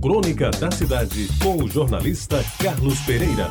Crônica da Cidade, com o jornalista Carlos Pereira.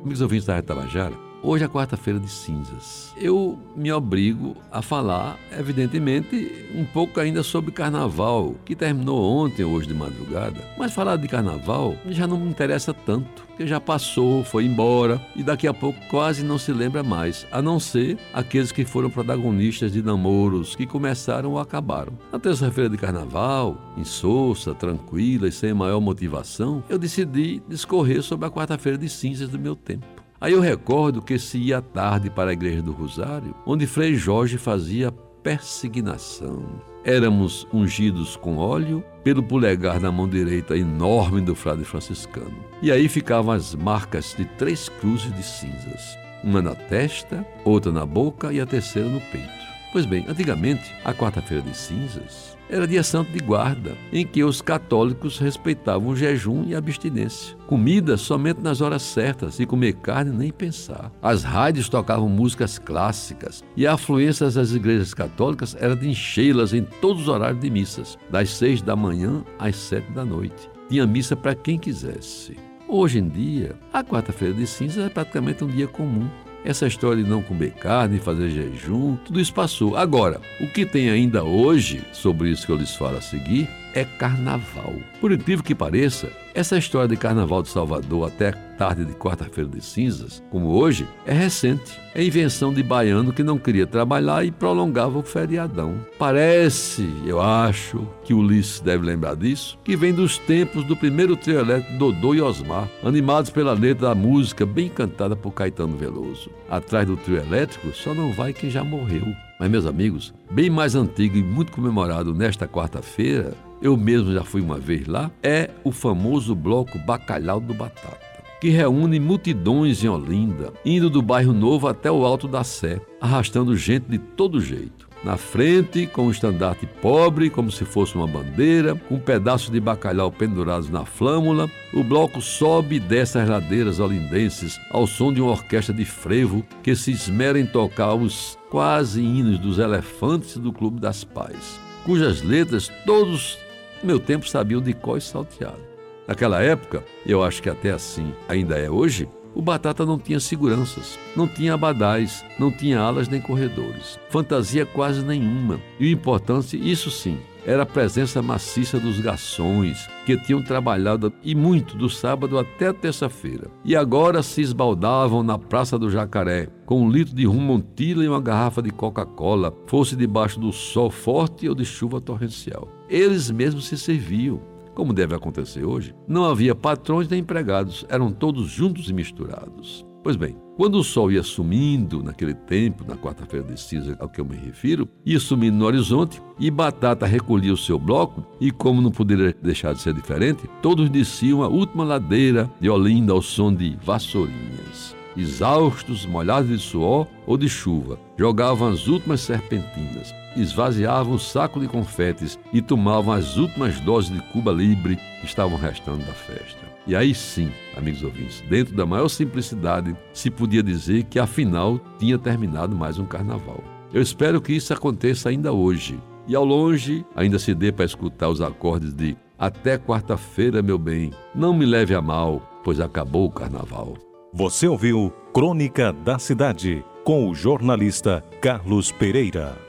Amigos ouvintes da Tabajara, Hoje é quarta-feira de cinzas. Eu me obrigo a falar, evidentemente, um pouco ainda sobre carnaval, que terminou ontem, hoje de madrugada. Mas falar de carnaval já não me interessa tanto, porque já passou, foi embora e daqui a pouco quase não se lembra mais, a não ser aqueles que foram protagonistas de namoros que começaram ou acabaram. Na terça-feira de carnaval, insossa, tranquila e sem maior motivação, eu decidi discorrer sobre a quarta-feira de cinzas do meu tempo. Aí eu recordo que se ia à tarde para a igreja do Rosário, onde Frei Jorge fazia persignação. Éramos ungidos com óleo pelo polegar na mão direita enorme do frade franciscano. E aí ficavam as marcas de três cruzes de cinzas, uma na testa, outra na boca e a terceira no peito. Pois bem, antigamente, a quarta-feira de cinzas era dia santo de guarda, em que os católicos respeitavam o jejum e a abstinência. Comida somente nas horas certas e comer carne nem pensar. As rádios tocavam músicas clássicas e a afluência das igrejas católicas era de enchê-las em todos os horários de missas, das seis da manhã às sete da noite. Tinha missa para quem quisesse. Hoje em dia, a quarta-feira de cinzas é praticamente um dia comum. Essa história de não comer carne, fazer jejum, tudo isso passou. Agora, o que tem ainda hoje, sobre isso que eu lhes falo a seguir, é carnaval. Por incrível que pareça, essa história de carnaval de Salvador até tarde de quarta-feira de cinzas, como hoje, é recente. É invenção de baiano que não queria trabalhar e prolongava o feriadão. Parece, eu acho, que Ulisses deve lembrar disso, que vem dos tempos do primeiro trio elétrico Dodô e Osmar, animados pela letra da música bem cantada por Caetano Veloso. Atrás do trio elétrico só não vai quem já morreu. Mas, meus amigos, bem mais antigo e muito comemorado nesta quarta-feira eu mesmo já fui uma vez lá, é o famoso bloco Bacalhau do Batata que reúne multidões em Olinda, indo do bairro Novo até o Alto da Sé, arrastando gente de todo jeito. Na frente, com um estandarte pobre, como se fosse uma bandeira, um pedaço de bacalhau pendurados na flâmula, o bloco sobe e desce as ladeiras olindenses ao som de uma orquestra de frevo que se esmera em tocar os quase hinos dos elefantes do Clube das Pais, cujas letras todos meu tempo sabiam de có e salteado. Naquela época, eu acho que até assim ainda é hoje, o Batata não tinha seguranças, não tinha abadás, não tinha alas nem corredores, fantasia quase nenhuma. E o importante, isso sim, era a presença maciça dos garçons, que tinham trabalhado e muito do sábado até terça-feira. E agora se esbaldavam na Praça do Jacaré, com um litro de rum montila e uma garrafa de Coca-Cola, fosse debaixo do sol forte ou de chuva torrencial. Eles mesmos se serviam, como deve acontecer hoje. Não havia patrões nem empregados, eram todos juntos e misturados. Pois bem, quando o sol ia sumindo naquele tempo, na quarta-feira de cinza ao que eu me refiro, ia sumindo no horizonte e Batata recolhia o seu bloco e, como não poderia deixar de ser diferente, todos desciam a última ladeira de Olinda ao som de vassourinhas. Exaustos, molhados de suor ou de chuva, jogavam as últimas serpentinas, esvaziavam o saco de confetes e tomavam as últimas doses de Cuba Libre que estavam restando da festa. E aí sim, amigos ouvintes, dentro da maior simplicidade, se podia dizer que afinal tinha terminado mais um carnaval. Eu espero que isso aconteça ainda hoje. E ao longe, ainda se dê para escutar os acordes de Até quarta-feira, meu bem, não me leve a mal, pois acabou o carnaval. Você ouviu Crônica da Cidade com o jornalista Carlos Pereira.